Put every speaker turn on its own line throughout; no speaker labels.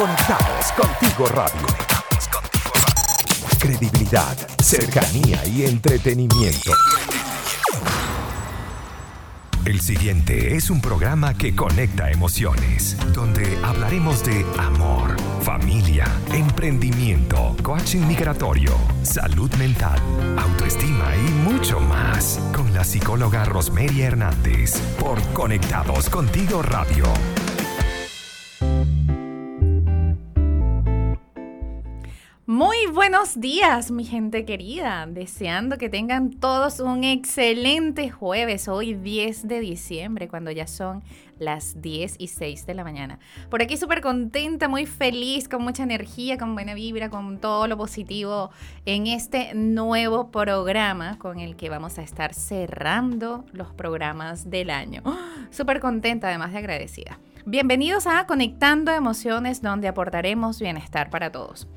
Conectados contigo radio. Credibilidad, cercanía y entretenimiento. El siguiente es un programa que conecta emociones, donde hablaremos de amor, familia, emprendimiento, coaching migratorio, salud mental, autoestima y mucho más con la psicóloga Rosmeria Hernández por Conectados Contigo Radio.
Días, mi gente querida. Deseando que tengan todos un excelente jueves, hoy 10 de diciembre, cuando ya son las 10 y 6 de la mañana. Por aquí súper contenta, muy feliz, con mucha energía, con buena vibra, con todo lo positivo en este nuevo programa con el que vamos a estar cerrando los programas del año. Súper contenta, además de agradecida. Bienvenidos a Conectando Emociones, donde aportaremos bienestar para todos.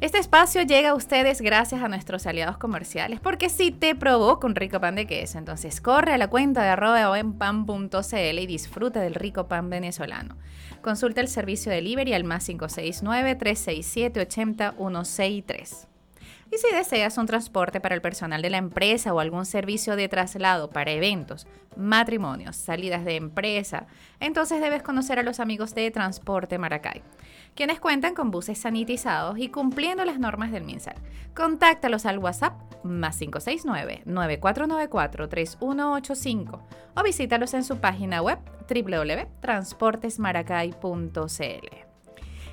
Este espacio llega a ustedes gracias a nuestros aliados comerciales, porque si te provoca un rico pan de queso, entonces corre a la cuenta de arroba y disfruta del rico pan venezolano. Consulta el servicio delivery al más 569-367-80163. Y si deseas un transporte para el personal de la empresa o algún servicio de traslado para eventos, matrimonios, salidas de empresa, entonces debes conocer a los amigos de Transporte Maracay quienes cuentan con buses sanitizados y cumpliendo las normas del MinSal. Contáctalos al WhatsApp más 569-9494-3185 o visítalos en su página web www.transportesmaracay.cl.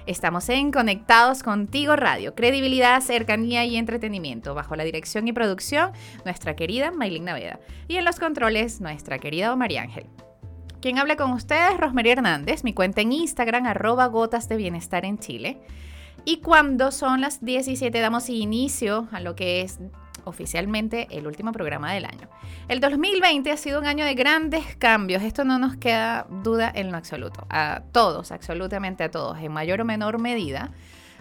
Estamos en Conectados Contigo Radio, credibilidad, cercanía y entretenimiento, bajo la dirección y producción nuestra querida Maylin Naveda y en los controles nuestra querida María Ángel. Quien habla con ustedes, Rosmery Hernández, mi cuenta en Instagram, arroba gotas de bienestar en Chile. Y cuando son las 17 damos inicio a lo que es oficialmente el último programa del año. El 2020 ha sido un año de grandes cambios, esto no nos queda duda en lo absoluto. A todos, absolutamente a todos, en mayor o menor medida,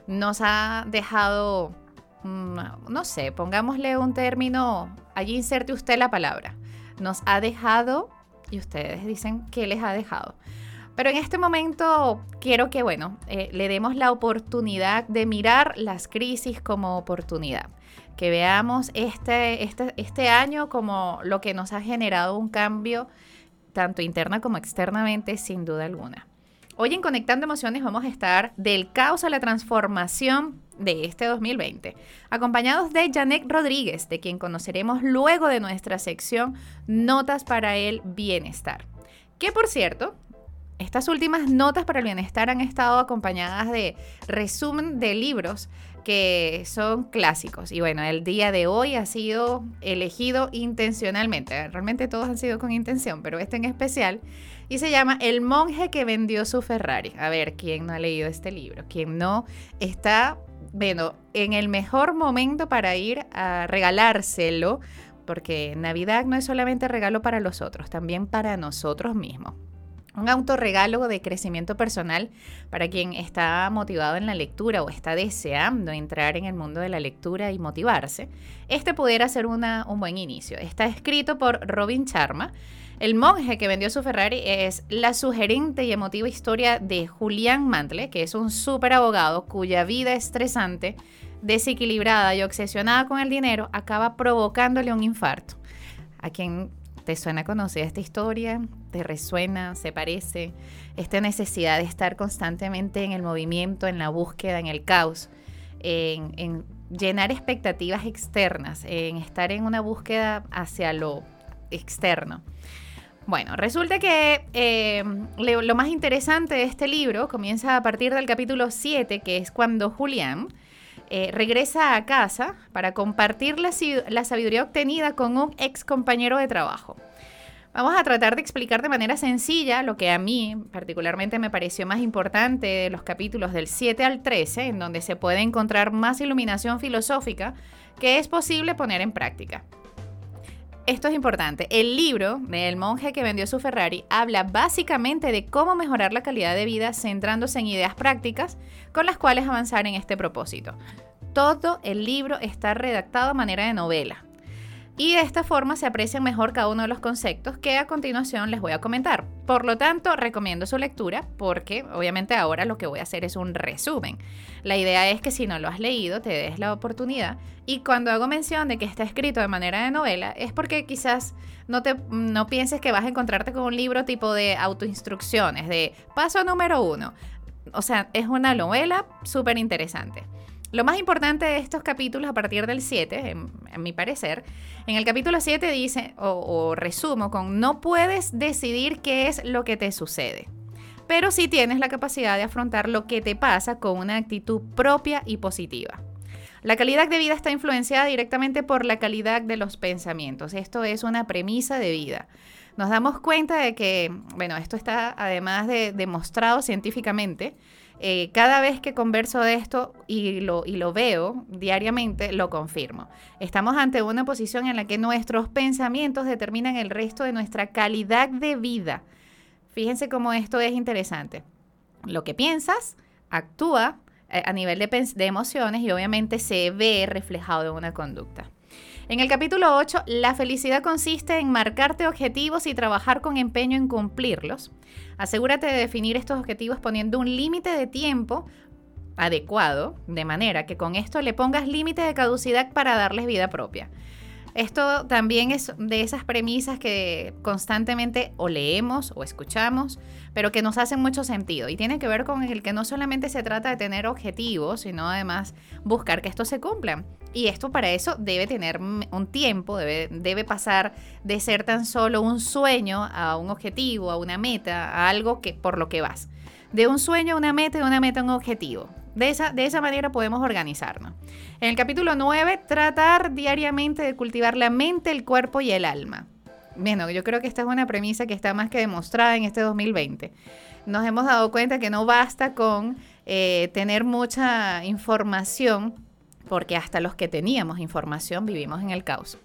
nos ha dejado, mm, no sé, pongámosle un término, allí inserte usted la palabra, nos ha dejado y ustedes dicen qué les ha dejado. Pero en este momento quiero que, bueno, eh, le demos la oportunidad de mirar las crisis como oportunidad. Que veamos este, este, este año como lo que nos ha generado un cambio, tanto interna como externamente, sin duda alguna. Hoy en Conectando Emociones vamos a estar del caos a la transformación de este 2020, acompañados de Janek Rodríguez, de quien conoceremos luego de nuestra sección Notas para el Bienestar. Que por cierto, estas últimas notas para el bienestar han estado acompañadas de resumen de libros que son clásicos. Y bueno, el día de hoy ha sido elegido intencionalmente. Realmente todos han sido con intención, pero este en especial. Y se llama El monje que vendió su Ferrari. A ver, ¿quién no ha leído este libro? ¿Quién no está bueno, en el mejor momento para ir a regalárselo, porque Navidad no es solamente regalo para los otros, también para nosotros mismos. Un autorregalo de crecimiento personal para quien está motivado en la lectura o está deseando entrar en el mundo de la lectura y motivarse. Este pudiera ser un buen inicio. Está escrito por Robin Charma el monje que vendió su Ferrari es la sugerente y emotiva historia de Julián Mantle, que es un súper abogado cuya vida estresante, desequilibrada y obsesionada con el dinero acaba provocándole un infarto. ¿A quien te suena conocida esta historia? ¿Te resuena? ¿Se parece? Esta necesidad de estar constantemente en el movimiento, en la búsqueda, en el caos, en, en llenar expectativas externas, en estar en una búsqueda hacia lo externo. Bueno, resulta que eh, lo más interesante de este libro comienza a partir del capítulo 7, que es cuando Julián eh, regresa a casa para compartir la, sabiduría obtenida con un ex compañero de trabajo. Vamos a tratar de explicar de manera sencilla lo que a mí particularmente me pareció más importante de los capítulos del 7 al 13, en donde se puede encontrar más iluminación filosófica que es posible poner en práctica esto es importante. El libro del monje que vendió su Ferrari habla básicamente de cómo mejorar la calidad de vida centrándose en ideas prácticas con las cuales avanzar en este propósito. Todo el libro está redactado a manera de novela. Y de esta forma se aprecian mejor cada uno de los conceptos que a continuación les voy a comentar. Por lo tanto, recomiendo su lectura porque obviamente ahora lo que voy a hacer es un resumen. La idea es que si no lo has leído, te des la oportunidad y cuando hago mención de que está escrito de manera de novela es porque quizás no, te, no pienses que vas a encontrarte con un libro tipo de autoinstrucciones, de paso número uno. O sea, es una novela súper interesante. Lo más importante de estos capítulos a partir del 7, en, mi parecer, en el capítulo 7 dice, o, o resumo con, no puedes decidir qué es lo que te sucede, pero sí tienes la capacidad de afrontar lo que te pasa con una actitud propia y positiva. La calidad de vida está influenciada directamente por la calidad de los pensamientos. Esto es una premisa de vida. Nos damos cuenta de que, bueno, esto está además de demostrado científicamente, eh, cada vez que converso de esto y lo, y lo veo diariamente, lo confirmo. Estamos ante una posición en la que nuestros pensamientos determinan el resto de nuestra calidad de vida. Fíjense cómo esto es interesante. Lo que piensas actúa eh, a nivel de, de emociones y obviamente se ve reflejado en una conducta. En el capítulo 8, la felicidad consiste en marcarte objetivos y trabajar con empeño en cumplirlos. Asegúrate de definir estos objetivos poniendo un límite de tiempo adecuado, de manera que con esto le pongas límite de caducidad para darles vida propia. Esto también es de esas premisas que constantemente o leemos o escuchamos, pero que nos hacen mucho sentido. Y tiene que ver con el que no solamente se trata de tener objetivos, sino además buscar que estos se cumplan. Y esto para eso debe tener un tiempo, debe, debe pasar de ser tan solo un sueño a un objetivo, a una meta, a algo que por lo que vas. De un sueño a una meta, de una meta a un objetivo. De esa, de esa manera podemos organizarnos. En el capítulo 9, tratar diariamente de cultivar la mente, el cuerpo y el alma. Bueno, yo creo que esta es una premisa que está más que demostrada en este 2020. Nos hemos dado cuenta que no basta con eh, tener mucha información, porque hasta los que teníamos información vivimos en el caos.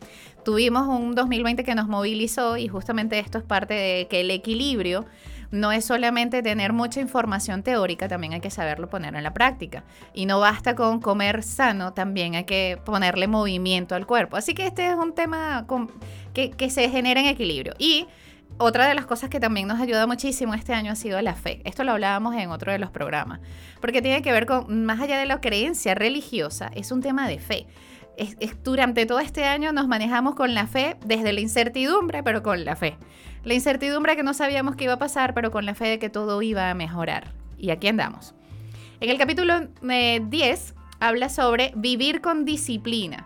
Tuvimos un 2020 que nos movilizó y justamente esto es parte de que el equilibrio no es solamente tener mucha información teórica, también hay que saberlo poner en la práctica. Y no basta con comer sano, también hay que ponerle movimiento al cuerpo. Así que este es un tema que, que se genera en equilibrio. Y otra de las cosas que también nos ayuda muchísimo este año ha sido la fe. Esto lo hablábamos en otro de los programas, porque tiene que ver con, más allá de la creencia religiosa, es un tema de fe. Durante todo este año nos manejamos con la fe desde la incertidumbre, pero con la fe. La incertidumbre que no sabíamos qué iba a pasar, pero con la fe de que todo iba a mejorar. Y aquí andamos. En el capítulo 10 eh, habla sobre vivir con disciplina.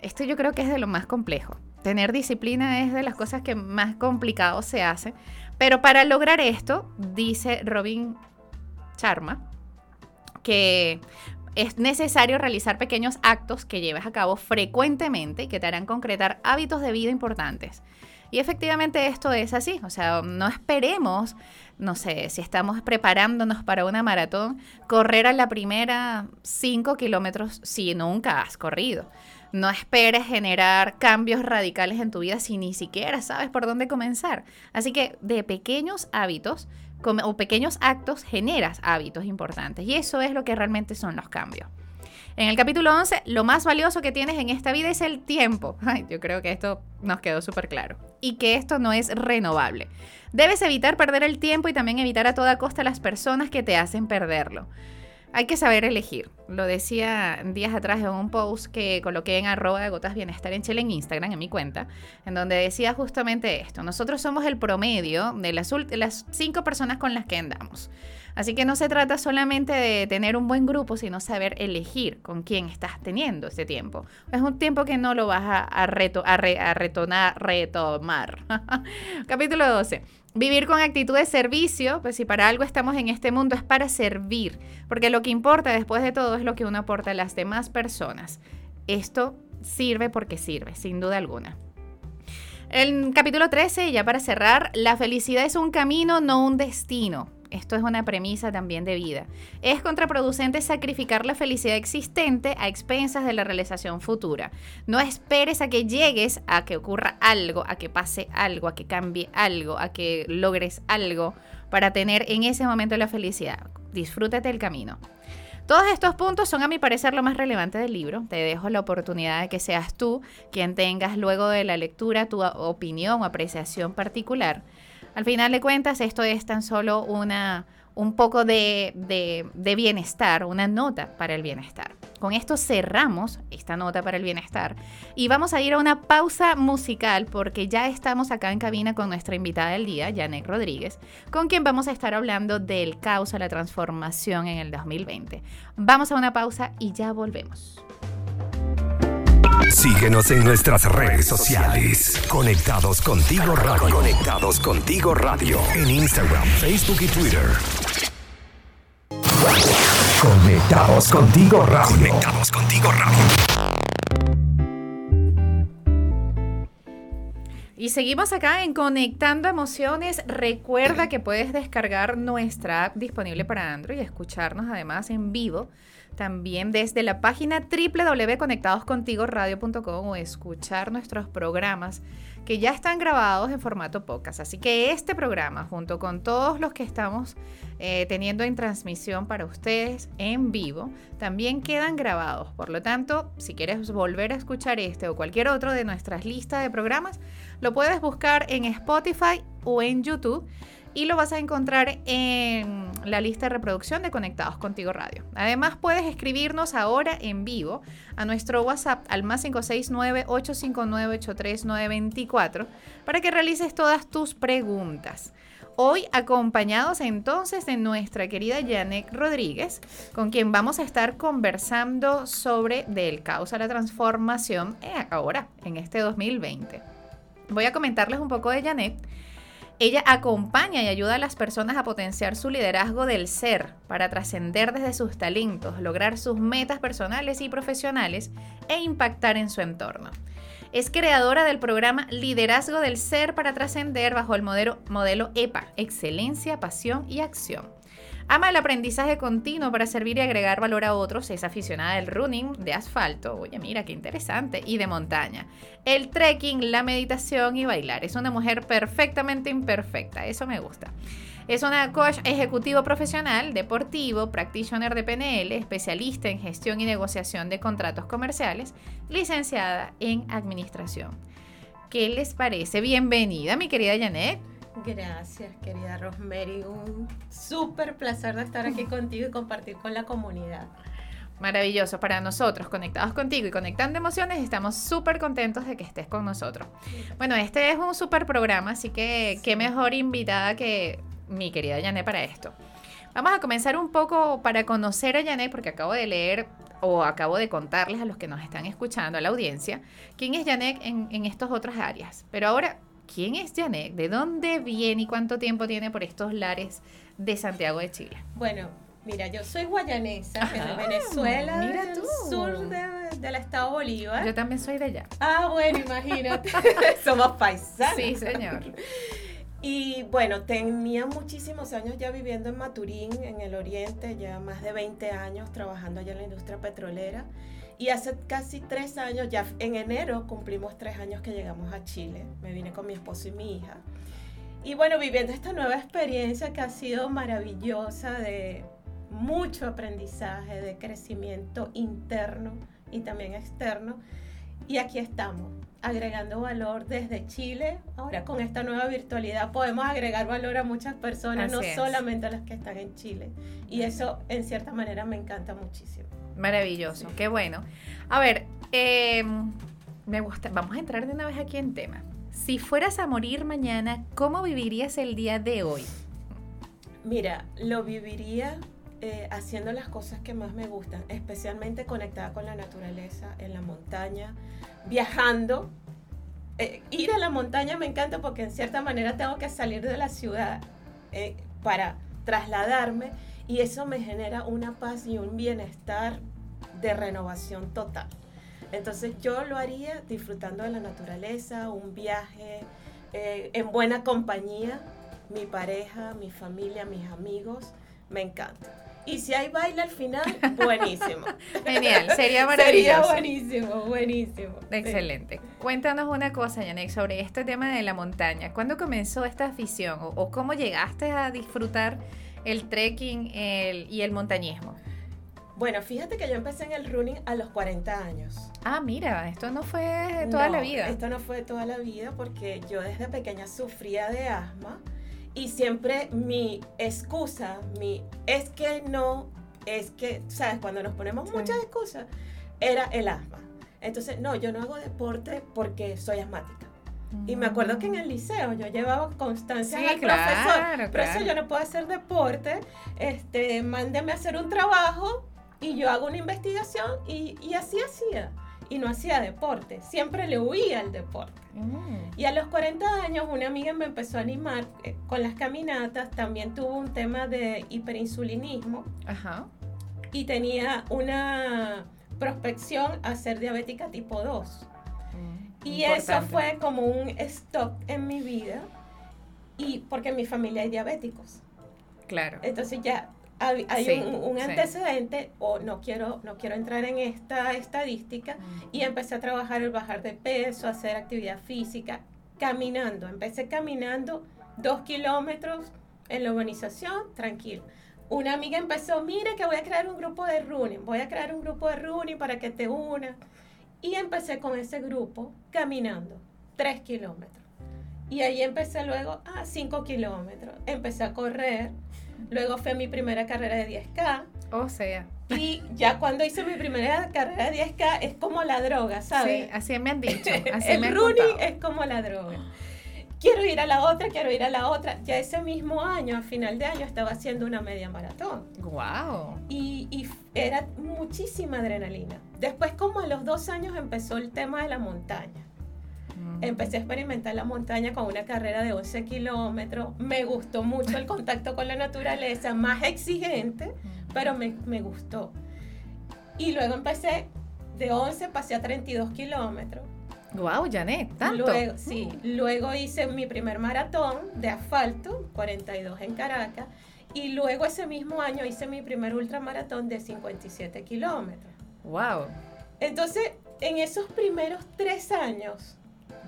Esto yo creo que es de lo más complejo. Tener disciplina es de las cosas que más complicado se hace. Pero para lograr esto, dice Robin Charma, que es necesario realizar pequeños actos que lleves a cabo frecuentemente y que te harán concretar hábitos de vida importantes. Y efectivamente esto es así, o sea, no esperemos, no sé, si estamos preparándonos para una maratón, correr a la primera 5 kilómetros si nunca has corrido. No esperes generar cambios radicales en tu vida si ni siquiera sabes por dónde comenzar. Así que de pequeños hábitos o pequeños actos generas hábitos importantes y eso es lo que realmente son los cambios. En el capítulo 11, lo más valioso que tienes en esta vida es el tiempo. yo creo que esto nos quedó súper claro. Y que esto no es renovable. Debes evitar perder el tiempo y también evitar a toda costa las personas que te hacen perderlo. Hay que saber elegir. Lo decía días atrás en un post que coloqué en arroba de gotas bienestar en Chile en Instagram, en mi cuenta, en donde decía justamente esto. Nosotros somos el promedio de las, las cinco personas con las que andamos. Así que no se trata solamente de tener un buen grupo, sino saber elegir con quién estás teniendo ese tiempo. Es un tiempo que no lo vas a, reto, a, retonar, retomar. Capítulo 12. Vivir con actitud de servicio, pues si para algo estamos en este mundo es para servir, porque lo que importa después de todo es lo que uno aporta a las demás personas. Esto sirve porque sirve, sin duda alguna. El capítulo 13, ya para cerrar, la felicidad es un camino, no un destino. Esto es una premisa también de vida. Es contraproducente sacrificar la felicidad existente a expensas de la realización futura. No esperes a que llegues, a que ocurra algo, a que pase algo, a que cambie algo, a que logres algo para tener en ese momento la felicidad. Disfrútate el camino. Todos estos puntos son a mi parecer lo más relevante del libro. Te dejo la oportunidad de que seas tú quien tengas luego de la lectura tu opinión o apreciación particular. Al final de cuentas, esto es tan solo una, un poco de, de, bienestar, una nota para el bienestar. Con esto cerramos esta nota para el bienestar y vamos a ir a una pausa musical porque ya estamos acá en cabina con nuestra invitada del día, Janet Rodríguez, con quien vamos a estar hablando del caos a la transformación en el 2020. Vamos a una pausa y ya volvemos.
Síguenos en nuestras redes sociales. Conectados contigo radio. Conectados contigo radio. En Instagram, Facebook y Twitter. Conectados contigo radio. Conectados contigo radio.
Y seguimos acá en Conectando Emociones. Recuerda que puedes descargar nuestra app disponible para Android y escucharnos además en vivo también desde la página www.conectadoscontigoradio.com o escuchar nuestros programas que ya están grabados en formato podcast. Así que este programa, junto con todos los que estamos eh, teniendo en transmisión para ustedes en vivo, también quedan grabados. Por lo tanto, si quieres volver a escuchar este o cualquier otro de nuestras listas de programas, lo puedes buscar en Spotify o en YouTube y lo vas a encontrar en la lista de reproducción de Conectados Contigo Radio. Además, puedes escribirnos ahora en vivo a nuestro WhatsApp al más 569-859-83924 para que realices todas tus preguntas. Hoy acompañados entonces de nuestra querida Janet Rodríguez, con quien vamos a estar conversando sobre del caos a la transformación eh, ahora, en este 2020. Voy a comentarles un poco de Janet ella acompaña y ayuda a las personas a potenciar su liderazgo del ser para trascender desde sus talentos, lograr sus metas personales y profesionales e impactar en su entorno. Es creadora del programa Liderazgo del Ser para trascender bajo el modelo, EPA, Excelencia, Pasión y Acción Ama el aprendizaje continuo para servir y agregar valor a otros. Es aficionada del running, de asfalto, oye mira qué interesante, y de montaña. El trekking, la meditación y bailar. Es una mujer perfectamente imperfecta, eso me gusta. Es una coach ejecutivo profesional, deportivo, practitioner de PNL, especialista en gestión y negociación de contratos comerciales, licenciada en administración. ¿Qué les parece? Bienvenida, mi querida Janet.
Gracias, querida Rosemary. Un súper placer de estar aquí contigo y compartir con la comunidad.
Maravilloso para nosotros, conectados contigo y conectando emociones, estamos súper contentos de que estés con nosotros. Bueno, este es un súper programa, así que qué mejor invitada que mi querida Janet para esto. Vamos a comenzar un poco para conocer a Janet, porque acabo de leer o acabo de contarles a los que nos están escuchando, a la audiencia, quién es Janet en, en estas otras áreas. Pero ahora ¿Quién es Janet? ¿De dónde viene y cuánto tiempo tiene por estos lares de Santiago de Chile?
Bueno, mira, yo soy guayanesa, de Venezuela, mira del sur del estado Bolívar.
Yo también soy de allá.
Ah, bueno, imagínate. Somos paisanos.
Sí, señor.
Y bueno, tenía muchísimos años ya viviendo en Maturín, en el oriente, ya más de 20 años trabajando allá en la industria petrolera. Y hace casi tres años, ya en enero cumplimos tres años que llegamos a Chile. Me vine con mi esposo y mi hija. Y bueno, viviendo esta nueva experiencia que ha sido maravillosa de mucho aprendizaje, de crecimiento interno y también externo. Y aquí estamos, agregando valor desde Chile. Ahora con esta nueva virtualidad podemos agregar valor a muchas personas, no solamente a las que están en Chile. Y eso en cierta manera me encanta muchísimo.
Maravilloso, qué bueno. A ver, em, me gusta, vamos a entrar de una vez aquí en tema. Si fueras a morir mañana, ¿cómo vivirías el día de hoy?
Mira, lo viviría eh, haciendo las cosas que más me gustan, especialmente conectada con la naturaleza, en la montaña, viajando. Eh, ir a la montaña me encanta porque en cierta manera tengo que salir de la ciudad eh, para trasladarme y eso me genera una paz y un bienestar de renovación total. Entonces yo lo haría disfrutando de la naturaleza, un viaje eh, en buena compañía, mi pareja, mi familia, mis amigos, me encanta. Y si hay baile al final, buenísimo.
Genial, sería maravilloso.
Sería buenísimo, buenísimo.
Excelente. Cuéntanos una cosa, Yanek, sobre este tema de la montaña. ¿Cuándo comenzó esta afición o cómo llegaste a disfrutar el trekking y el montañismo?
Bueno, fíjate que yo empecé en el running a los 40 años.
Ah, mira, esto no fue de toda la vida.
Esto no fue toda la vida porque yo desde pequeña sufría de asma y siempre mi excusa, mi es que no, es que, ¿sabes? Cuando nos ponemos
Sí.
muchas excusas, era el asma. Entonces, no, yo no hago deporte porque soy asmática. Y me acuerdo que en el liceo yo llevaba constancia
Sí,
al
claro,
profesor. Profesor,
claro.
yo no puedo hacer deporte. Este, mándeme a hacer un trabajo y yo hago una investigación y, y así hacía. Y no hacía deporte. Siempre le huía al deporte.
Mm.
Y a los 40 años una amiga me empezó a animar eh, con las caminatas. También tuvo un tema de hiperinsulinismo
Ajá.
y tenía una prospección a ser diabética tipo 2.
Mm,
Y eso fue como un stop en mi vida. Y porque en mi familia hay diabéticos.
Claro.
Entonces ya hay, hay
Sí,
un, un
sí.
antecedente, o no quiero, no quiero entrar en esta estadística,
Mm.
y empecé a trabajar el bajar de peso, hacer actividad física, caminando. Empecé caminando dos kilómetros en la urbanización, tranquilo. Una amiga empezó, mira que voy a crear un grupo de running, voy a crear un grupo de running para que te unas. Y empecé con ese grupo caminando, tres kilómetros. Y ahí empecé luego a cinco kilómetros. Empecé a correr. Luego fue mi primera carrera de 10K.
O sea,
Y ya cuando hice mi primera carrera de 10K es como la droga, ¿sabes?
sí, así me han dicho. Así me
el
han
running
contado.
es como la droga. Quiero ir a la otra, quiero ir a la otra. Ya ese mismo año, a final de año, estaba haciendo una media maratón.
Wow.
Y, y era muchísima adrenalina. Después, como a los dos años, empezó el tema de la montaña.
Mm.
Empecé a experimentar la montaña con una carrera de 11 kilómetros. Me gustó mucho el contacto con la naturaleza, más exigente,
Mm.
pero me, me gustó. Y luego empecé de 11, pasé a 32 kilómetros.
Wow, Janet, tanto.
Luego, sí, luego hice mi primer maratón de asfalto, 42 en Caracas. Y luego ese mismo año hice mi primer ultramaratón de 57 kilómetros.
Wow.
Entonces, en esos primeros tres años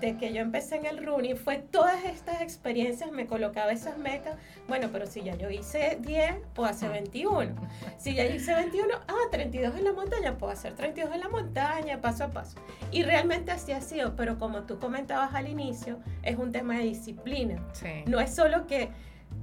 de que yo empecé en el running, fue todas estas experiencias, me colocaba esas metas. Bueno, pero si ya yo hice 10, puedo hacer 21. Si ya hice 21, ah, 32 en la montaña, puedo hacer 32 en la montaña, paso a paso. Y realmente así ha sido, pero como tú comentabas al inicio, es un tema de disciplina.
Sí.
No es solo que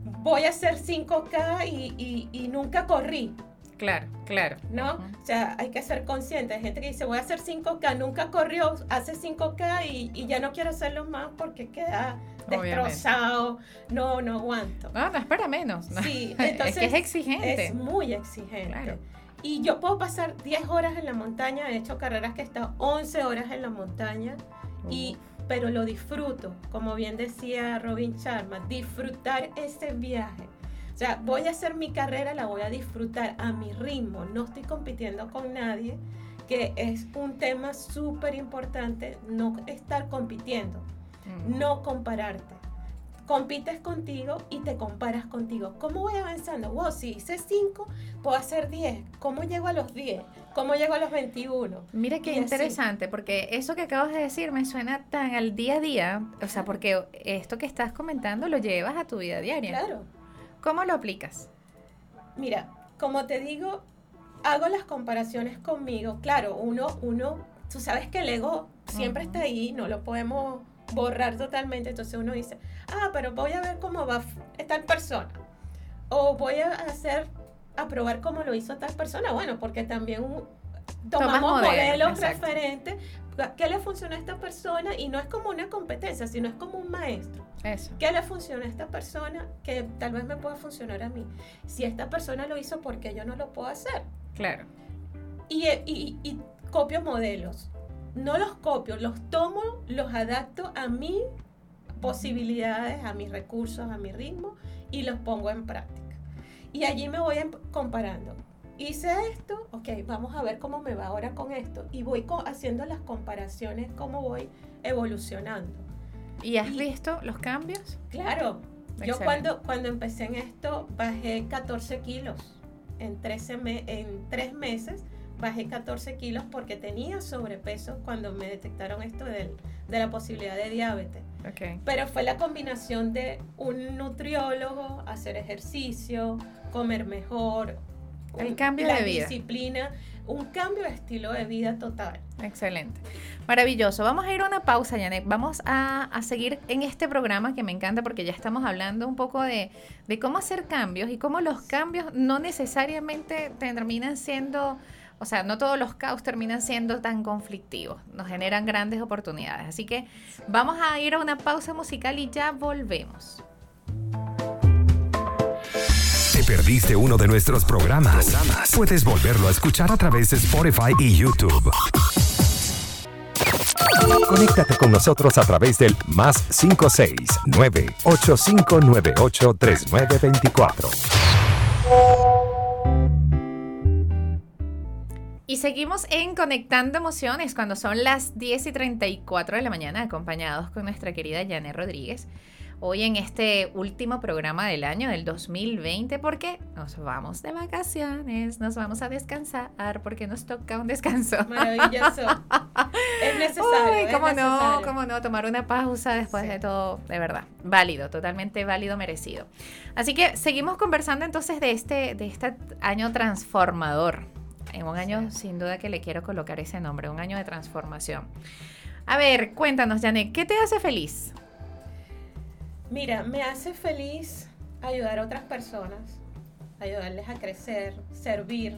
voy a hacer 5K y, y- y nunca corrí.
Claro, claro.
¿no? O sea, hay que ser consciente. Hay gente que dice, voy a hacer 5K, nunca corrió, hace 5K y, y ya no quiero hacerlo más porque queda
Obviamente.
destrozado. No, no aguanto.
No, no es para menos. ¿no?
Sí,
es
entonces
que es exigente.
Es muy exigente.
Claro.
Y yo puedo pasar 10 horas en la montaña, he hecho carreras que he estado 11 horas en la montaña, y, pero lo disfruto, como bien decía Robin Sharma, disfrutar ese viaje. O sea, voy a hacer mi carrera, la voy a disfrutar a mi ritmo, no estoy compitiendo con nadie, que es un tema súper importante, no estar compitiendo,
Mm.
no compararte. Compites contigo y te comparas contigo. ¿Cómo voy avanzando? Wow, si hice 5, puedo hacer 10. ¿Cómo llego a los 10? ¿Cómo llego a los 21?
Mira qué
Y así.
interesante, porque eso que acabas de decir me suena tan al día a día, o sea, porque esto que estás comentando lo llevas a tu vida diaria.
Claro.
¿Cómo lo aplicas?
Mira, como te digo, hago las comparaciones conmigo. Claro, uno, uno, tú sabes que el ego siempre está ahí, no lo podemos borrar totalmente. Entonces uno dice, ah, pero voy a ver cómo va tal persona. O voy a hacer, a probar cómo lo hizo tal persona. Bueno, porque también un- tomamos
modelos,
modelos referentes. ¿Qué le funciona a esta persona? Y no es como una competencia, sino es como un maestro.
Eso.
¿Qué le funciona a esta persona que tal vez me pueda funcionar a mí? Si esta persona lo hizo, ¿por qué yo no lo puedo hacer?
Claro.
Y, y- y copio modelos. No los copio, los tomo, los adapto a mis posibilidades, a mis recursos, a mi ritmo y los pongo en práctica. Y allí me voy em- comparando. Hice esto, ok, vamos a ver cómo me va ahora con esto. Y voy haciendo las comparaciones, cómo voy evolucionando.
¿Y has
Y-
visto los cambios?
Claro, yo
Excelente.
cuando, cuando empecé en esto bajé 14 kilos. En, 13 me- en tres meses bajé 14 kilos porque tenía sobrepeso cuando me detectaron esto del- de la posibilidad de diabetes.
Ok.
Pero fue la combinación de un nutriólogo, hacer ejercicio, comer mejor,
El cambio
la
de vida.
disciplina, un cambio de estilo de vida total.
Excelente. Maravilloso. Vamos a ir a una pausa, Janet. Vamos a, a seguir en este programa que me encanta porque ya estamos hablando un poco de, de cómo hacer cambios y cómo los cambios no necesariamente terminan siendo, o sea, no todos los caos terminan siendo tan conflictivos. Nos generan grandes oportunidades. Así que vamos a ir a una pausa musical y ya volvemos.
Perdiste uno de nuestros programas? Puedes volverlo a escuchar a través de Spotify y YouTube. Conéctate con nosotros a través del más 569 8598 3924.
Y seguimos en Conectando Emociones cuando son las 10 y 34 de la mañana, acompañados con nuestra querida Janet Rodríguez. Hoy en este último programa del año del 2020, porque nos vamos de vacaciones, nos vamos a descansar, porque nos toca un descanso.
Maravilloso. es necesario.
Uy,
es
cómo no,
necesario.
cómo no, tomar una pausa después
Sí.
de todo, de verdad, válido, totalmente válido, merecido. Así que seguimos conversando entonces de este, de este año transformador. En un año, sin duda que le quiero colocar ese nombre, un año de transformación. A ver, cuéntanos, Janet, ¿qué te hace feliz?
Mira, me hace feliz ayudar a otras personas, ayudarles a crecer, servir,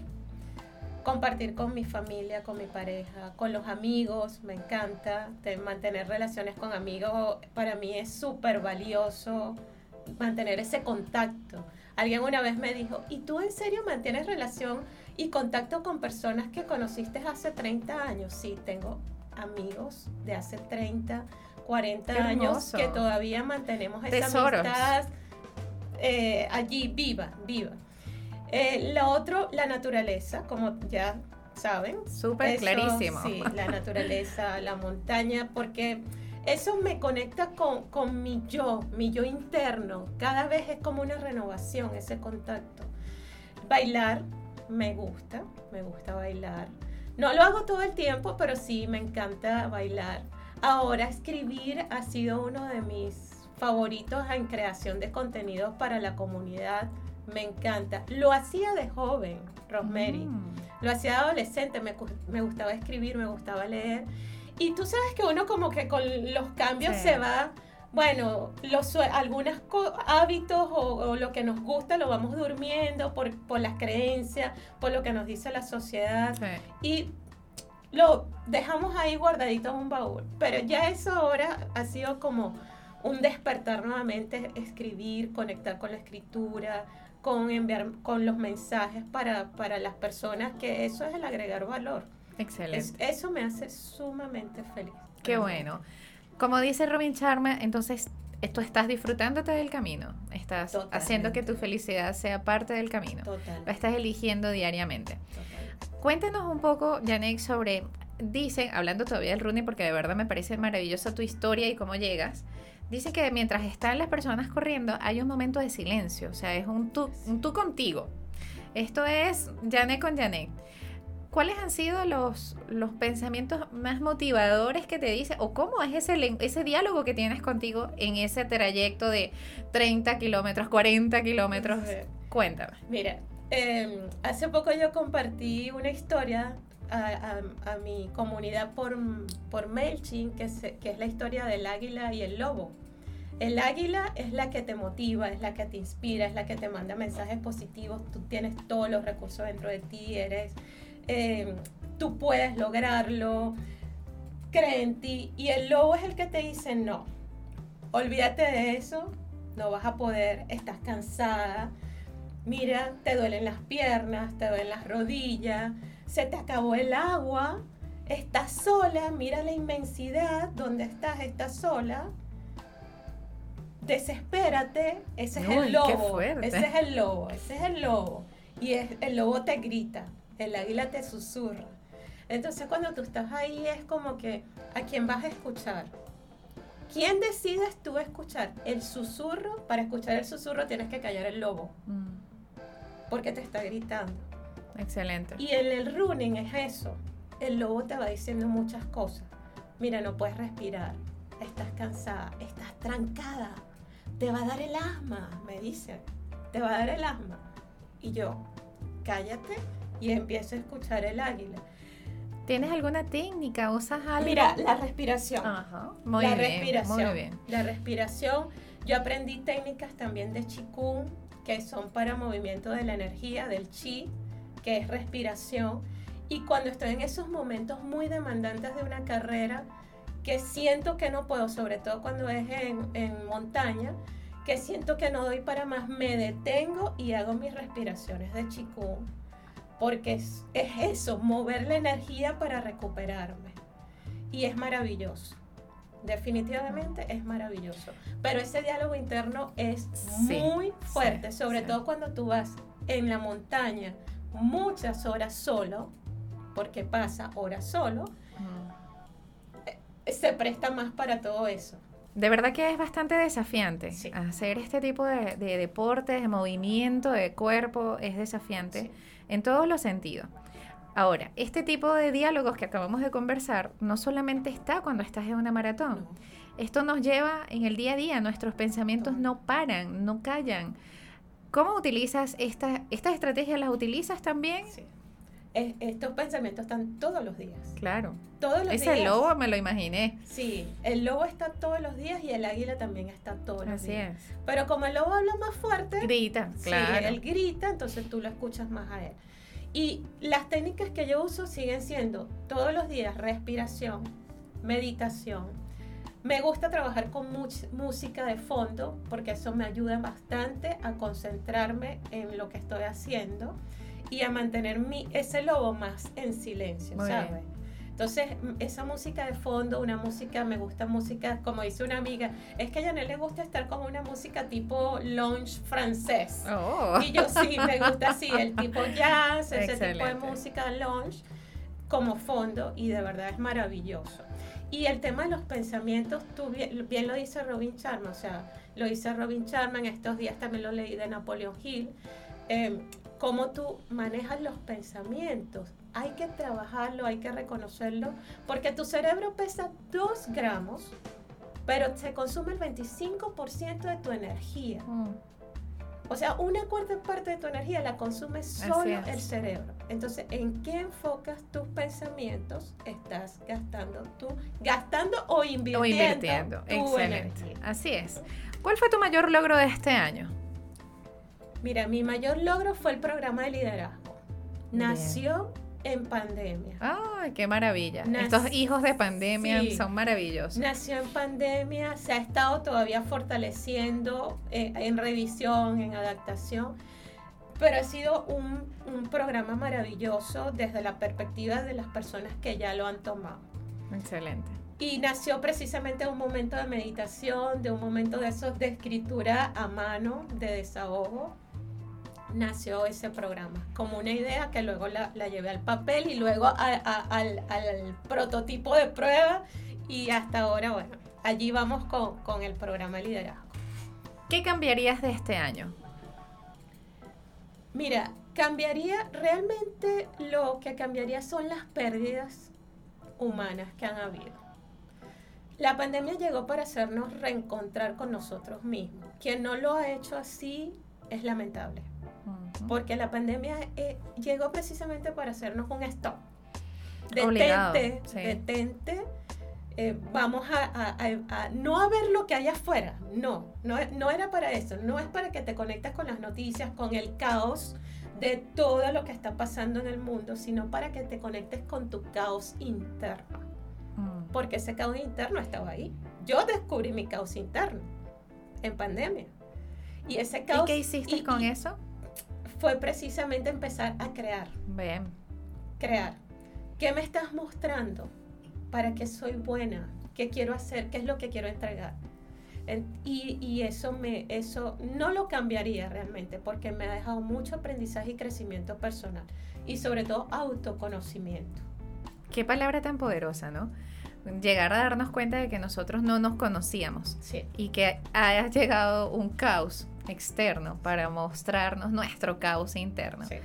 compartir con mi familia, con mi pareja, con los amigos, me encanta. Mantener relaciones con amigos para mí es súper valioso, mantener ese contacto. Alguien una vez me dijo, ¿y tú en serio mantienes relación y contacto con personas que conociste hace 30 años? Sí, tengo amigos de hace 30, 40
Qué
años que todavía mantenemos esa amistad eh, allí viva, viva. Eh, lo otro, la naturaleza, como ya saben.
Súper clarísimo.
Sí, la naturaleza, la montaña, porque eso me conecta con, con mi yo, mi yo interno. Cada vez es como una renovación ese contacto. Bailar, me gusta, me gusta bailar. No lo hago todo el tiempo, pero sí me encanta bailar. Ahora, escribir ha sido uno de mis favoritos en creación de contenidos para la comunidad. Me encanta. Lo hacía de joven, Rosemary.
Mm.
Lo hacía de adolescente, me, gu- me gustaba escribir, me gustaba leer. Y tú sabes que uno como que con los cambios
Sí.
se va, bueno, los, algunos hábitos o, o lo que nos gusta lo vamos durmiendo por, por las creencias, por lo que nos dice la sociedad.
Sí.
Y lo dejamos ahí guardadito en un baúl. Pero ya eso ahora ha sido como un despertar nuevamente, escribir, conectar con la escritura, con enviar con los mensajes para, para las personas, que eso es el agregar valor.
Excelente.
Es- eso me hace sumamente feliz.
Qué bueno. Como dice Robin Sharma, entonces tú estás disfrutándote del camino. Estás
Totalmente.
haciendo que tu felicidad sea parte del camino.
Total.
Lo estás eligiendo diariamente.
total.
Cuéntanos un poco, Janek, sobre. Dicen, hablando todavía del running, porque de verdad me parece maravillosa tu historia y cómo llegas. Dice que mientras están las personas corriendo, hay un momento de silencio. O sea, es un tú, un tú contigo. Esto es Janek con Janek. ¿Cuáles han sido los, los pensamientos más motivadores que te dice? ¿O cómo es ese, ese diálogo que tienes contigo en ese trayecto de 30 kilómetros, 40 kilómetros? Cuéntame.
Mira, eh, hace poco yo compartí una historia a, a- a mi comunidad por, por MailChimp, que, se- es la historia del águila y el lobo. El águila es la que te motiva, es la que te inspira, es la que te manda mensajes positivos. Tú tienes todos los recursos dentro de ti, eres, eh, tú puedes lograrlo, cree en ti. Y el lobo es el que te dice no, olvídate de eso, no vas a poder, estás cansada, mira, te duelen las piernas, te duelen las rodillas, se te acabó el agua, estás sola, mira la inmensidad donde estás, estás sola. Desespérate, ese es
Uy,
el lobo, ese es el lobo, ese es el lobo. Y es- el lobo te grita, el águila te susurra. Entonces cuando tú estás ahí es como que, ¿a quién vas a escuchar? ¿Quién decides tú escuchar? El susurro, para escuchar el susurro tienes que callar el lobo,
Mm,
porque te está gritando.
excelente.
Y en el running es eso. El lobo te va diciendo muchas cosas. Mira, no puedes respirar. Estás cansada. Estás trancada. Te va a dar el asma, me dicen. Te va a dar el asma. Y yo, cállate y empiezo a escuchar el águila.
¿Tienes alguna técnica? ¿Usas algo?
Mira, la respiración.
Ajá. Muy
la
bien,
respiración.
Muy bien.
La respiración. Yo aprendí técnicas también de Qigong, que son para movimiento de la energía, del Qi, que es respiración. Y cuando estoy en esos momentos muy demandantes de una carrera, que siento que no puedo, sobre todo cuando es en, montaña, que siento que no doy para más, me detengo y hago mis respiraciones de Qigong. Porque es eso, mover la energía para recuperarme. Y es maravilloso definitivamente es maravilloso. Pero ese diálogo interno es
Sí,
muy fuerte,
sí,
sobre
sí.
todo cuando tú vas en la montaña muchas horas solo, porque pasa horas solo,
Mm.
se presta más para todo eso.
De verdad que es bastante desafiante. Hacer este tipo de, de deportes, de movimiento, de cuerpo, es desafiante en todos los sentidos. Ahora, este tipo de diálogos que acabamos de conversar no solamente está cuando estás en una maratón. Esto nos lleva en el día a día, nuestros pensamientos no paran, no callan. ¿Cómo utilizas estas estas estrategias? ¿Las utilizas también?
Sí. Es- estos pensamientos están todos los días.
Claro.
Todos los
Ese
días.
lobo me lo imaginé.
Sí, el lobo está todos los días y el águila también está todos los
Así
días.
es.
Pero como el lobo habla más fuerte,
Grita,
Sí,
claro.
él grita, entonces tú lo escuchas más a él. Y las técnicas que yo uso siguen siendo todos los días respiración, meditación. Me gusta trabajar con música de fondo porque eso me ayuda bastante a concentrarme en lo que estoy haciendo y a mantener mi, ese lobo más en silencio,
Muy
¿sabes?
bien.
Entonces, esa música de fondo, una música, me gusta música, como dice una amiga, es que a Janelle le gusta estar con una música tipo lounge francés.
Oh.
Y yo sí, me gusta así, el tipo jazz, ese tipo de
Excelente.
música lounge como fondo y de verdad es maravilloso. Y el tema de los pensamientos, tú bien, bien lo dice Robin Sharma, o sea, lo dice Robin Sharma, en estos días también lo leí de Napoleon Hill, eh, cómo tú manejas los pensamientos. Hay que trabajarlo, hay que reconocerlo, porque tu cerebro pesa 2 gramos, pero se consume el 25% de tu energía.
Mm.
O sea, una cuarta parte de tu energía la consume solo el cerebro. Entonces, ¿en qué enfocas tus pensamientos? Estás gastando tú, gastando o invirtiendo,
O invirtiendo.
tu
Excelente.
energía.
Así es. ¿Cuál fue tu mayor logro de este año?
Mira, mi mayor logro fue el programa de liderazgo.
Bien.
Nació en pandemia.
¡Ay, qué maravilla!
Nac-
Estos hijos de pandemia
Sí.
son maravillosos.
Nació en pandemia, se ha estado todavía fortaleciendo eh, en revisión, en adaptación, pero ha sido un, un programa maravilloso desde la perspectiva de las personas que ya lo han tomado.
Excelente.
Y nació precisamente de un momento de meditación, de un momento de esos de escritura a mano, de desahogo. Nació ese programa como una idea que luego la, la llevé al papel y luego a- a- al, al prototipo de prueba y hasta ahora, bueno, allí vamos con, con el programa de liderazgo.
¿Qué cambiarías de este año?
Mira, cambiaría, realmente lo que cambiaría son las pérdidas humanas que han habido. La pandemia llegó para hacernos reencontrar con nosotros mismos. Quien no lo ha hecho así es lamentable, Porque la pandemia eh, llegó precisamente para hacernos un stop.
Obligado,
Detente,
sí.
detente. eh, vamos a, a- a- a no a ver lo que hay afuera. No, no, no era para eso. No es para que te conectes con las noticias, con el caos de todo lo que está pasando en el mundo, sino para que te conectes con tu caos interno.
Mm.
Porque ese caos interno estaba ahí. Yo descubrí mi caos interno en pandemia. Y ese
¿Y
caos
qué hiciste
y-
con
y
eso?
Fue precisamente empezar a crear
Bien.
crear. ¿Qué me estás mostrando? ¿Para qué soy buena? ¿Qué quiero hacer? ¿Qué es lo que quiero entregar? En- Y, y eso, me, eso no lo cambiaría realmente porque me ha dejado mucho aprendizaje y crecimiento personal y sobre todo autoconocimiento.
Qué palabra tan poderosa, ¿no? Llegar a darnos cuenta de que nosotros no nos conocíamos
Sí,
y que haya llegado un caos externo para mostrarnos nuestro caos interno.
sí.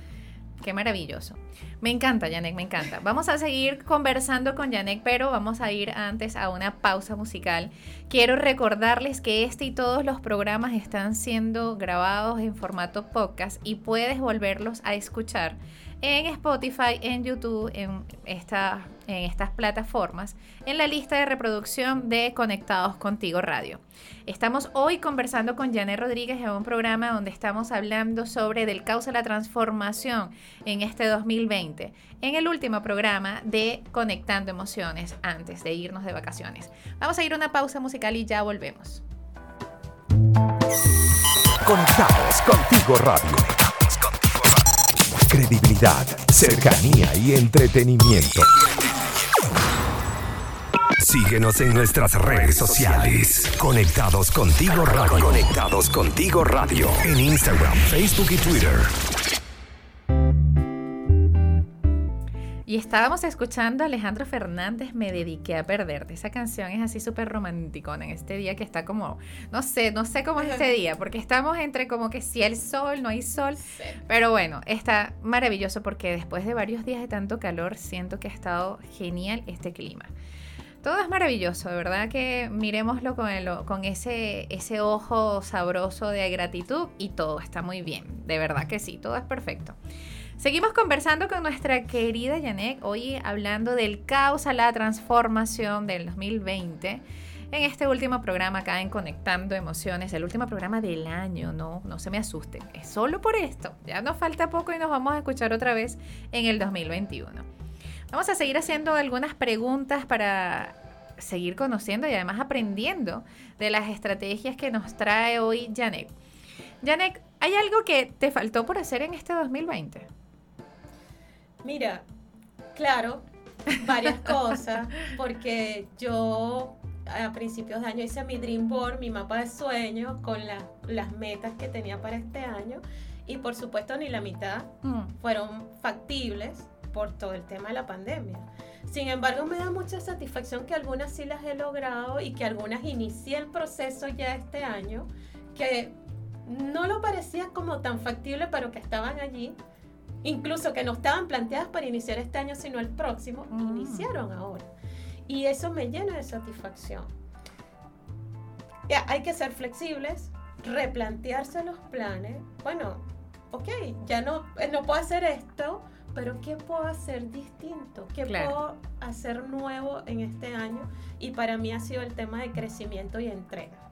Qué maravilloso. Me encanta, Yanek, me encanta. Vamos a seguir conversando con Yanek, pero vamos a ir antes a una pausa musical. Quiero recordarles que este y todos los programas están siendo grabados en formato podcast y puedes volverlos a escuchar en Spotify, en YouTube, en, en estas plataformas, en la lista de reproducción de Conectados Contigo Radio. Estamos hoy conversando con Janet Rodríguez en un programa donde estamos hablando sobre del caos de la transformación en este 2020, en el último programa de Conectando Emociones antes de irnos de vacaciones. Vamos a ir a una pausa musical y ya volvemos.
Conectados contigo radio credibilidad, cercanía y entretenimiento. Síguenos en nuestras redes sociales. Conectados contigo radio. Conectados contigo radio. En Instagram, Facebook y Twitter.
Y estábamos escuchando a Alejandro Fernández, Me dediqué a perderte. Esa canción es así súper romanticona en este día que está como, no sé, no sé cómo es este día, porque estamos entre como que si hay sol, no hay sol. Pero bueno, está maravilloso porque después de varios días de tanto calor, siento que ha estado genial este clima. Todo es maravilloso, de verdad que miremoslo con, con ese, ese ojo sabroso de gratitud y todo está muy bien. De verdad que sí, todo es perfecto. Seguimos conversando con nuestra querida Yanek, hoy hablando del caos a la transformación del 2020 en este último programa acá en Conectando Emociones, el último programa del año, no, no se me asusten, es solo por esto, ya nos falta poco y nos vamos a escuchar otra vez en el 2021. Vamos a seguir haciendo algunas preguntas para seguir conociendo y además aprendiendo de las estrategias que nos trae hoy Janek. Janek, ¿hay algo que te faltó por hacer en este 2020?
Mira, claro, varias cosas, porque yo a principios de año hice mi Dream Board, mi mapa de sueños con las metas que tenía para este año y por supuesto ni la mitad mm. fueron factibles por todo el tema de la pandemia. Sin embargo, me da mucha satisfacción que algunas sí las he logrado y que algunas inicié el proceso ya este año, que no lo parecía como tan factible, pero que estaban allí incluso que no estaban planteadas para iniciar este año, sino el próximo, mm. iniciaron ahora. Y eso me llena de satisfacción. Ya, hay que ser flexibles, replantearse los planes. Bueno, ok, ya no, eh, no puedo hacer esto, pero ¿qué puedo hacer distinto? ¿Qué puedo hacer nuevo en este año? Y para mí ha sido el tema de crecimiento y entrega.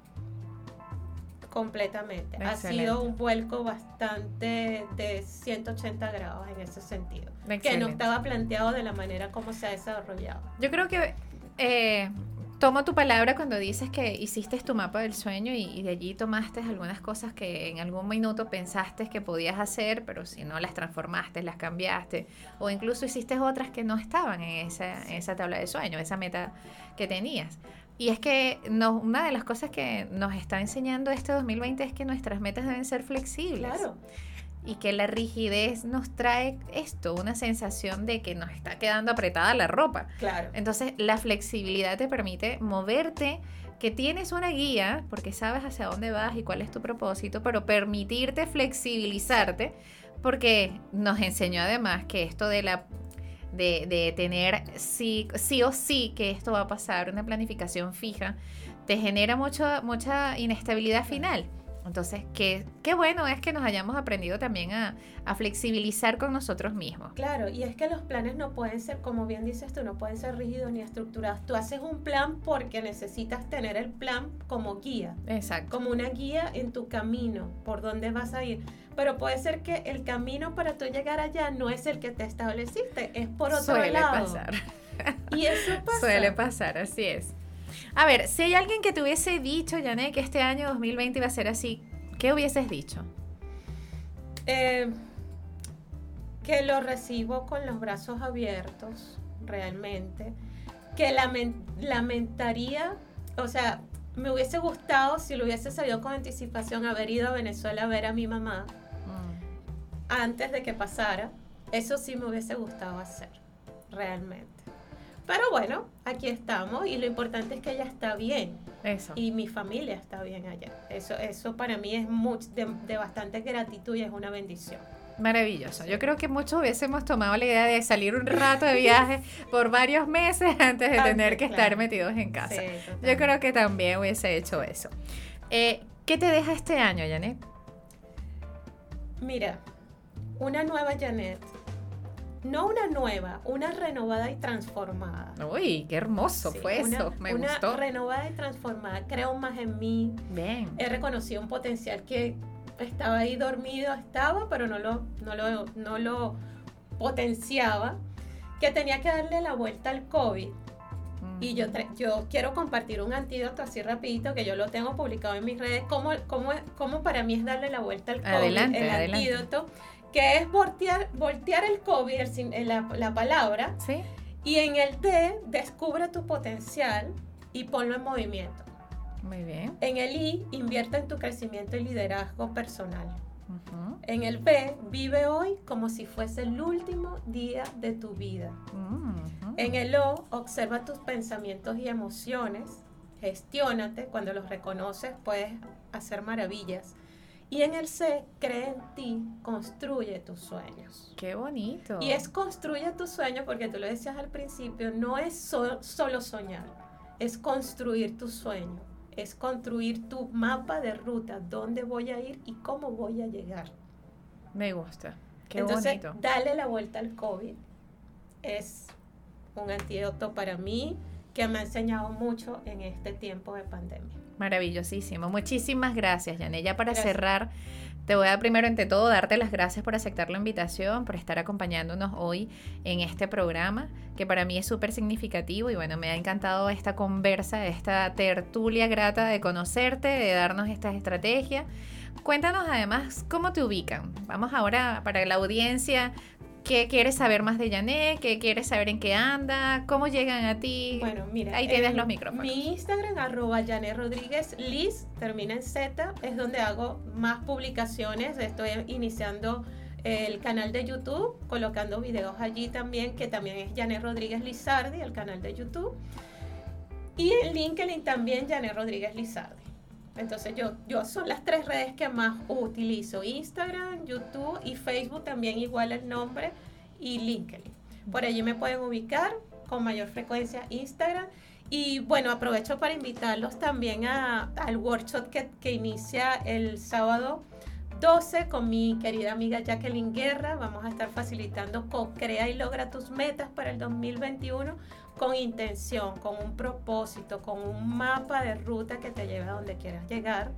Completamente. Ha sido un vuelco bastante de 180 grados en ese sentido. Que no estaba planteado de la manera como se ha desarrollado.
Yo creo que eh, tomo tu palabra cuando dices que hiciste tu mapa del sueño y, de allí tomaste algunas cosas que en algún minuto pensaste que podías hacer, pero si no las transformaste, las cambiaste, o incluso hiciste otras que no estaban en esa, en esa tabla de sueño, esa meta que tenías. Y es que una de las cosas que nos está enseñando este 2020 es que nuestras metas deben ser flexibles. Claro. Y que la rigidez nos trae esto, una sensación de que nos está quedando apretada la ropa.
Claro.
Entonces, la flexibilidad te permite moverte, que tienes una guía, porque sabes hacia dónde vas y cuál es tu propósito, pero permitirte flexibilizarte, porque nos enseñó además que esto de la de, tener sí, sí o sí que esto va a pasar, una planificación fija, te genera mucho, mucha inestabilidad final. Entonces, qué, qué bueno es que nos hayamos aprendido también a, flexibilizar con nosotros mismos.
Claro, y es que los planes no pueden ser, como bien dices tú, no pueden ser rígidos ni estructurados. Tú haces un plan porque necesitas tener el plan como guía.
Exacto.
Como una guía en tu camino, por dónde vas a ir. Pero puede ser que el camino para tú llegar allá no es el que te estableciste, es por otro
Suele
lado.
pasar.
Y eso pasa.
Suele pasar, así es. A ver, si hay alguien que te hubiese dicho, Janet, que este año 2020 iba a ser así, ¿qué hubieses dicho?
Eh, que lo recibo con los brazos abiertos, realmente. Que lamentaría, o sea, me hubiese gustado si lo hubiese sabido con anticipación haber ido a Venezuela a ver a mi mamá mm. antes de que pasara. Eso sí me hubiese gustado hacer, realmente. Pero bueno, aquí estamos y lo importante es que ella está bien.
Eso.
Y mi familia está bien allá. Eso, eso para mí es mucho, de, bastante gratitud y es una bendición.
Maravilloso. Yo creo que muchos hubiésemos tomado la idea de salir un rato de viaje por varios meses antes de tener que estar metidos en casa. Yo creo que también hubiese hecho eso. Eh, ¿Qué te deja este año, Janet?
Mira, una nueva Janet. No una nueva, una renovada y transformada.
Uy, qué hermoso fue eso, me
una renovada y transformada. Creo más en mí.
Bien.
He reconocido un potencial que estaba ahí dormido, estaba, pero no lo, no lo, no lo potenciaba. Que tenía que darle la vuelta al COVID y yo, yo quiero compartir un antídoto así rapidito que yo lo tengo publicado en mis redes. ¿Cómo, cómo, cómo para mí es darle la vuelta al COVID?
Adelante,
el antídoto, que es voltear, voltear el COVID, la, la palabra.
Sí.
Y en el D, descubre tu potencial y ponlo en movimiento.
Muy bien.
En el I, invierte en tu crecimiento y liderazgo personal. En el B, vive hoy como si fuese el último día de tu vida. En el O, observa tus pensamientos y emociones, gestiónate, cuando los reconoces puedes hacer maravillas. Y en el C, cree en ti, construye tus sueños.
Qué bonito.
Y es construye tus sueños porque tú lo decías al principio, no es solo soñar, es construir tu sueño es construir tu mapa de ruta, dónde voy a ir y cómo voy a llegar.
Me gusta. Qué
Entonces, dale la vuelta al COVID. Es un antídoto para mí que me ha enseñado mucho en este tiempo de pandemia.
Maravillosísimo. Muchísimas gracias, Yané. Ya para cerrar, te voy a primero, ante todo, darte las gracias por aceptar la invitación, por estar acompañándonos hoy en este programa, que para mí es súper significativo y bueno, me ha encantado esta conversa, esta tertulia grata de conocerte, de darnos estas estrategias. Cuéntanos además cómo te ubican. Vamos ahora para la audiencia, ¿Qué quieres saber más de Janet? ¿Qué quieres saber en qué anda? ¿Cómo llegan a ti?
Bueno, mira.
Ahí tienes los micrófonos.
Mi Instagram, arroba Janet Rodríguez Liz, termina en Z, es donde hago más publicaciones. Estoy iniciando el canal de YouTube, colocando videos allí también, que también es Janet Rodríguez Lizardi, el canal de YouTube. Y en LinkedIn también Janet Rodríguez Lizardi. Entonces yo, yo son las tres redes que más utilizo, Instagram, YouTube y Facebook también igual el nombre y LinkedIn. Por allí me pueden ubicar con mayor frecuencia Instagram. Y bueno, aprovecho para invitarlos también a, al workshop que, inicia el sábado 12 con mi querida amiga Jacqueline Guerra. Vamos a estar facilitando Co-Crea y Logra tus metas para el 2021 con intención, con un propósito, con un mapa de ruta que te lleve a donde quieras llegar.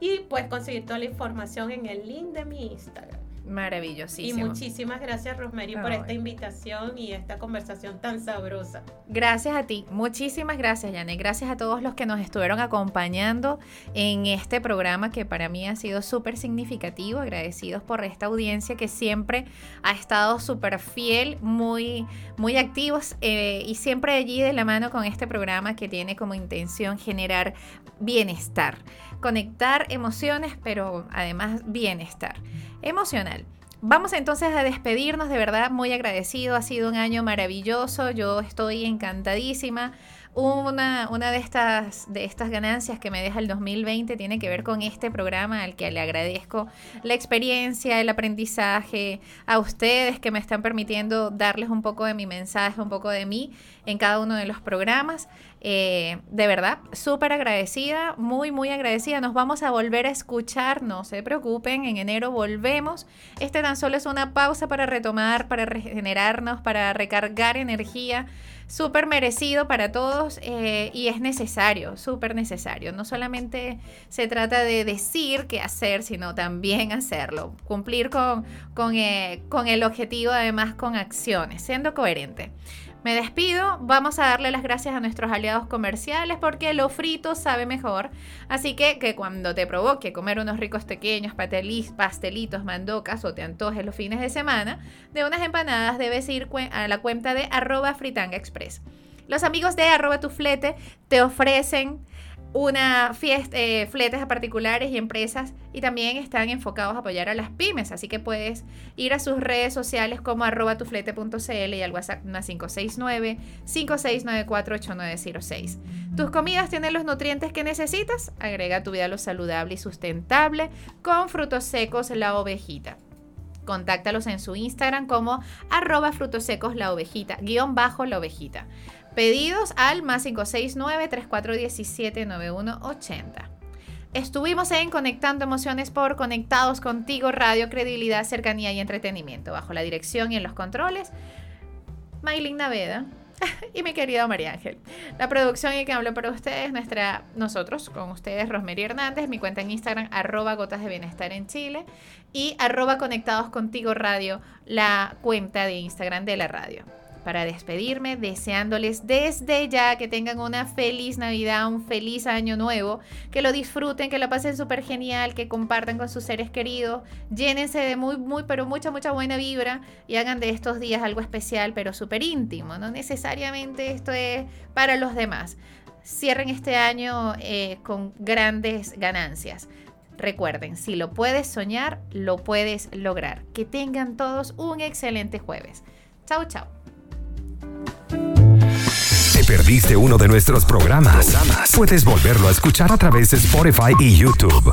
Y puedes conseguir toda la información en el link de mi Instagram.
Maravillosísimo.
Y muchísimas gracias, Rosemary, por esta invitación y esta conversación tan sabrosa.
Gracias a ti. Muchísimas gracias, Janet. Gracias a todos los que nos estuvieron acompañando en este programa que para mí ha sido súper significativo. Agradecidos por esta audiencia que siempre ha estado súper fiel, muy, muy activos eh, y siempre allí de la mano con este programa que tiene como intención generar bienestar conectar emociones, pero además bienestar emocional. Vamos entonces a despedirnos, de verdad muy agradecido, ha sido un año maravilloso, yo estoy encantadísima. Una, una de, estas, de estas ganancias que me deja el 2020 tiene que ver con este programa al que le agradezco la experiencia, el aprendizaje, a ustedes que me están permitiendo darles un poco de mi mensaje, un poco de mí en cada uno de los programas. Eh, de verdad, súper agradecida, muy, muy agradecida. Nos vamos a volver a escuchar, no se preocupen, en enero volvemos. Este tan solo es una pausa para retomar, para regenerarnos, para recargar energía. Súper merecido para todos eh, y es necesario, súper necesario. No solamente se trata de decir qué hacer, sino también hacerlo. Cumplir con, con, eh, con el objetivo, además con acciones, siendo coherente. Me despido, vamos a darle las gracias a nuestros aliados comerciales porque lo frito sabe mejor. Así que que cuando te provoque comer unos ricos pequeños pastelitos, mandocas o te antojes los fines de semana de unas empanadas, debes ir a la cuenta de arroba fritanga express. Los amigos de arroba tu flete te ofrecen una fiesta, eh, fletes a particulares y empresas y también están enfocados a apoyar a las pymes, así que puedes ir a sus redes sociales como arroba tuflete.cl y al WhatsApp más 569-5694-8906. ¿Tus comidas tienen los nutrientes que necesitas? Agrega tu vida lo saludable y sustentable con frutos secos, la ovejita. Contáctalos en su Instagram como arroba frutos secos la ovejita, guion bajo la ovejita. Pedidos al más 569-3417-9180. Estuvimos en Conectando Emociones por Conectados Contigo, Radio, Credibilidad, Cercanía y Entretenimiento, bajo la dirección y en los controles, Maylin Naveda y mi querida María Ángel. La producción y que hablo para ustedes, nuestra, nosotros, con ustedes, Rosemary Hernández, mi cuenta en Instagram, arroba gotas de bienestar en Chile y arroba conectados contigo radio, la cuenta de Instagram de la radio para despedirme, deseándoles desde ya que tengan una feliz Navidad, un feliz año nuevo, que lo disfruten, que lo pasen súper genial, que compartan con sus seres queridos, llénense de muy, muy, pero mucha, mucha buena vibra y hagan de estos días algo especial, pero súper íntimo, no necesariamente esto es para los demás. Cierren este año eh, con grandes ganancias. Recuerden, si lo puedes soñar, lo puedes lograr. Que tengan todos un excelente jueves. Chao, chao
perdiste uno de nuestros programas, puedes volverlo a escuchar a través de Spotify y YouTube.